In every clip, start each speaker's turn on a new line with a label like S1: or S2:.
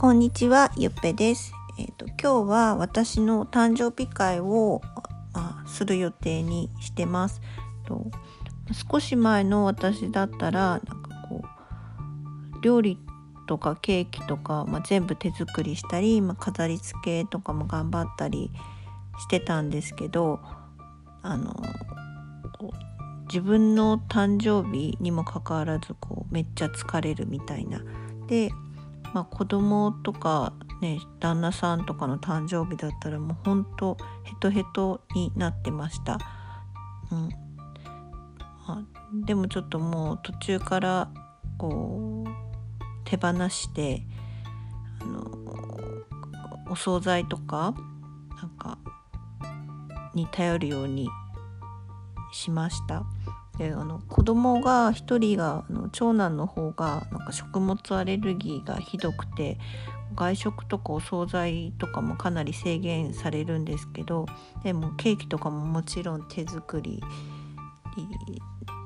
S1: こんにちは、ゆっぺです。えっ、と今日は私の誕生日会をあする予定にしてます。と少し前の私だったらなんかこう料理とかケーキとか、まあ、全部手作りしたり、まあ、飾り付けとかも頑張ったりしてたんですけどあのこう自分の誕生日にもかかわらずこうめっちゃ疲れるみたいな。でまあ、子供とかね旦那さんとかの誕生日だったらもうほんとヘトヘトになってました。うんあ、でもちょっともう途中からこう手放してあのお惣菜とかなんかに頼るようにしました。であの子供が1人があの長男の方がなんか食物アレルギーがひどくて外食とかお惣菜とかもかなり制限されるんですけどでもケーキとかももちろん手作り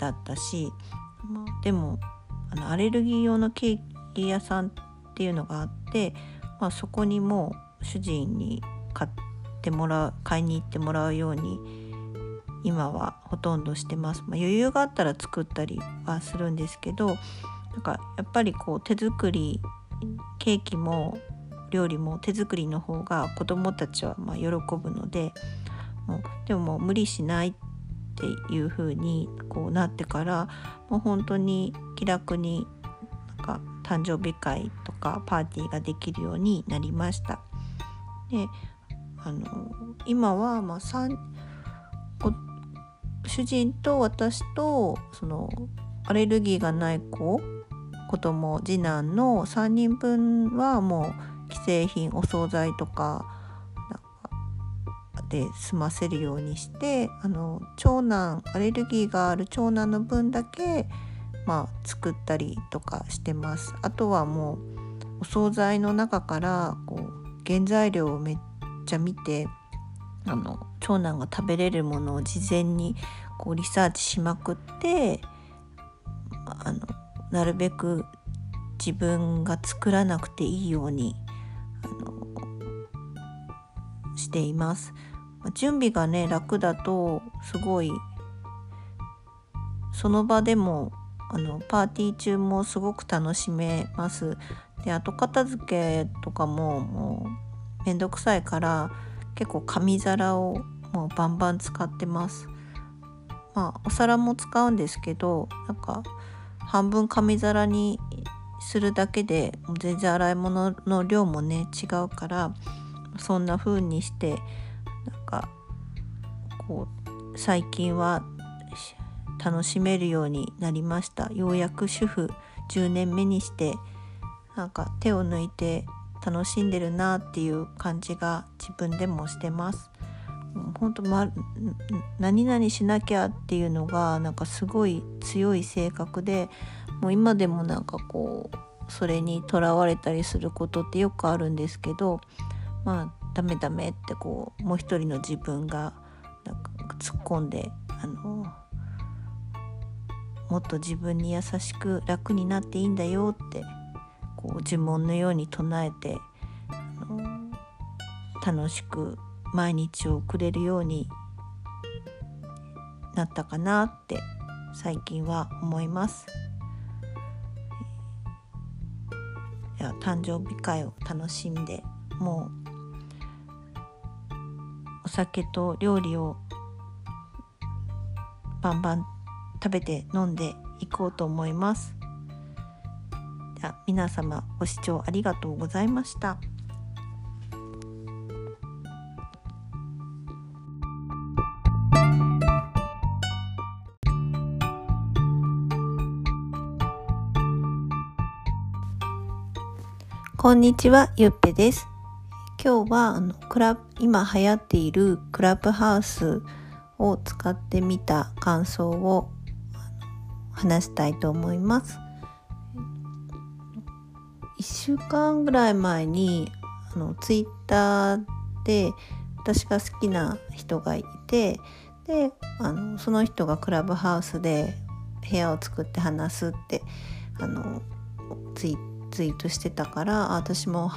S1: だったし、でもあのアレルギー用のケーキ屋さんっていうのがあって、まあ、そこにも主人に買ってもらう買いに行ってもらうように今はほとんどしてます、まあ、余裕があったら作ったりはするんですけどなんかやっぱりこう手作りケーキも料理も手作りの方が子どもたちはま喜ぶのでもうでももう無理しないっていう風にこうなってからもう本当に気楽になんか誕生日会とかパーティーができるようになりました。であの今はま3主人と私とそのアレルギーがない子子供次男の3人分はもう既製品お惣菜とかで済ませるようにしてあの長男アレルギーがある長男の分だけまあ作ったりとかしてます。あとはもうお惣菜の中からこう原材料をめっちゃ見てあの長男が食べれるものを事前にこうリサーチしまくってあのなるべく自分が作らなくていいようにあのしています。準備がね楽だとすごいその場でもあのパーティー中もすごく楽しめます。で後片付けとかももうめんどくさいから結構紙皿をもうバンバン使ってます。まあお皿も使うんですけどなんか半分紙皿にするだけで全然洗い物の量もね違うからそんな風にしてなんかこう最近は楽しめるようになりましたようやく主婦10年目にしてなんか手を抜いて楽しんでるなっていう感じが自分でもしてます。本当ま何々しなきゃっていうのがなんかすごい強い性格でもう今でもなんかこうそれにとらわれたりすることってよくあるんですけどまあダメダメってこうもう一人の自分がなんか突っ込んであのもっと自分に優しく楽になっていいんだよってこう呪文のように唱えて楽しく毎日を送れるようになったかなって最近は思います。いや誕生日会を楽しんでもうお酒と料理をバンバン食べて飲んでいこうと思います。じゃ皆様ご視聴ありがとうございました。こんにちは、ゆっぺです。今日はあのクラ今流行っているクラブハウスを使ってみた感想を話したいと思います。1週間ぐらい前にあのツイッターで私が好きな人がいてであのその人がクラブハウスで部屋を作って話すってあのツイッターツイートしてたから私も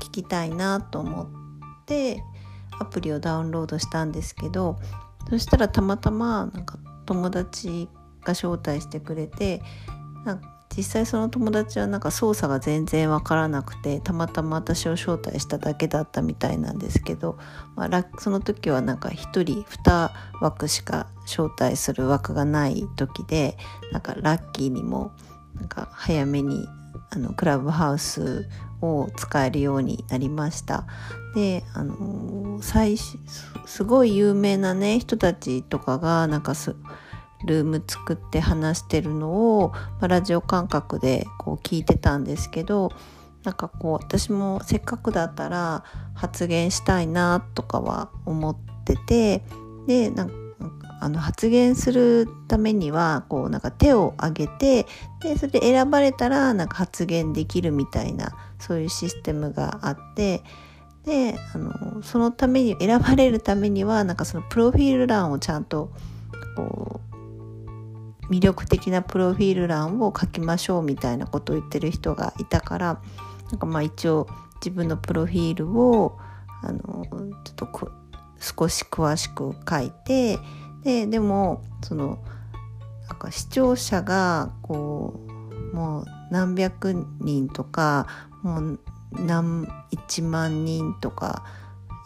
S1: 聞きたいなと思ってアプリをダウンロードしたんですけどそしたらたまたまなんか友達が招待してくれてなんか実際その友達はなんか操作が全然わからなくてたまたま私を招待しただけだったみたいなんですけど、まあ、その時はなんか1人2枠しか招待する枠がない時でなんかラッキーにもなんか早めにあのクラブハウスを使えるようになりました。であの最すごい有名なね人たちとかがなんかすルーム作って話してるのを、まあ、ラジオ感覚でこう聞いてたんですけどなんかこう私もせっかくだったら発言したいなとかは思っててでなんかあの発言するためにはこうなんか手を挙げてでそれで選ばれたらなんか発言できるみたいなそういうシステムがあってであのそのために選ばれるためにはなんかそのプロフィール欄をちゃんとこう魅力的なプロフィール欄を書きましょうみたいなことを言ってる人がいたからなんかまあ一応自分のプロフィールをあのちょっと少し詳しく書いてででもそのなんか視聴者がこうもう何百人とかもう何1万人とか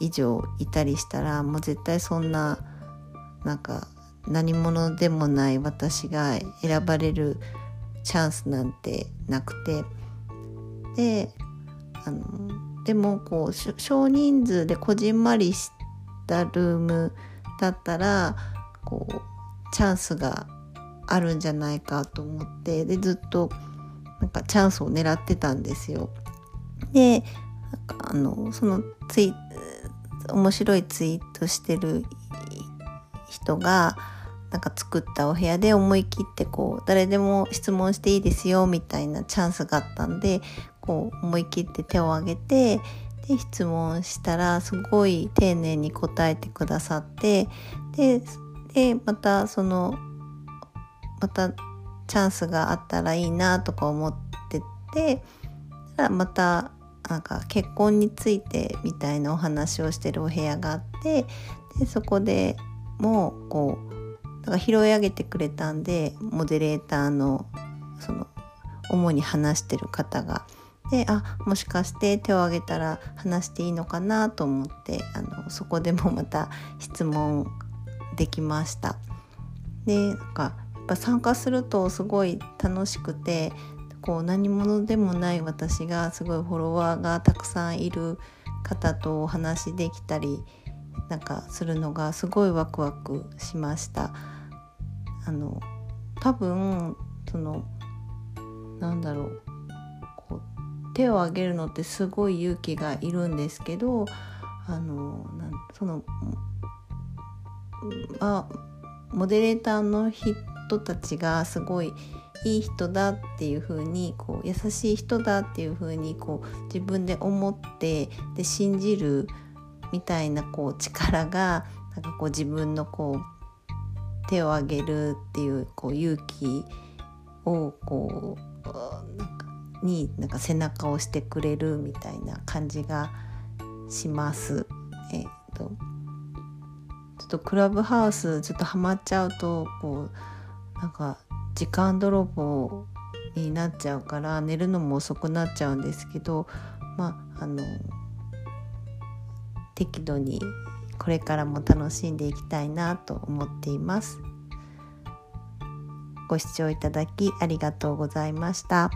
S1: 以上いたりしたらもう絶対そんななんか何者でもない私が選ばれるチャンスなんてなくて。であのでもこう少人数でこじんまりしたルームだったらこうチャンスがあるんじゃないかと思ってでずっとなんかチャンスを狙ってたんですよ。であのそのツイ面白いツイートしてる人がなんか作ったお部屋で思い切ってこう誰でも質問していいですよみたいなチャンスがあったんでこう思い切って手を挙げてで質問したらすごい丁寧に答えてくださってででまたそのまたチャンスがあったらいいなとか思っててまたなんか結婚についてみたいなお話をしてるお部屋があってでそこでもうこうだから拾い上げてくれたんでモデレーターのその主に話してる方が。であもしかして手を挙げたら話していいのかなと思ってあのそこでもまた質問できました。でなんかやっぱ参加するとすごい楽しくてこう何者でもない私がすごいフォロワーがたくさんいる方とお話できたりなんかするのがすごいワクワクしました。あの多分そのなんだろうこう手を挙げるのってすごい勇気がいるんですけどあのそのあモデレーターの人たちがすごいいい人だっていう風にこう優しい人だっていう風にこう自分で思ってで信じるみたいなこう力がなんかこう自分のこう手を挙げるっていうこう勇気をこうなんかになんか背中を押してくれるみたいな感じがします。え、っとっとクラブハウスちょっとハマっちゃうとこうなんか時間泥棒になっちゃうから寝るのも遅くなっちゃうんですけどまああの適度にこれからも楽しんでいきたいなと思っています。ご視聴いただきありがとうございました。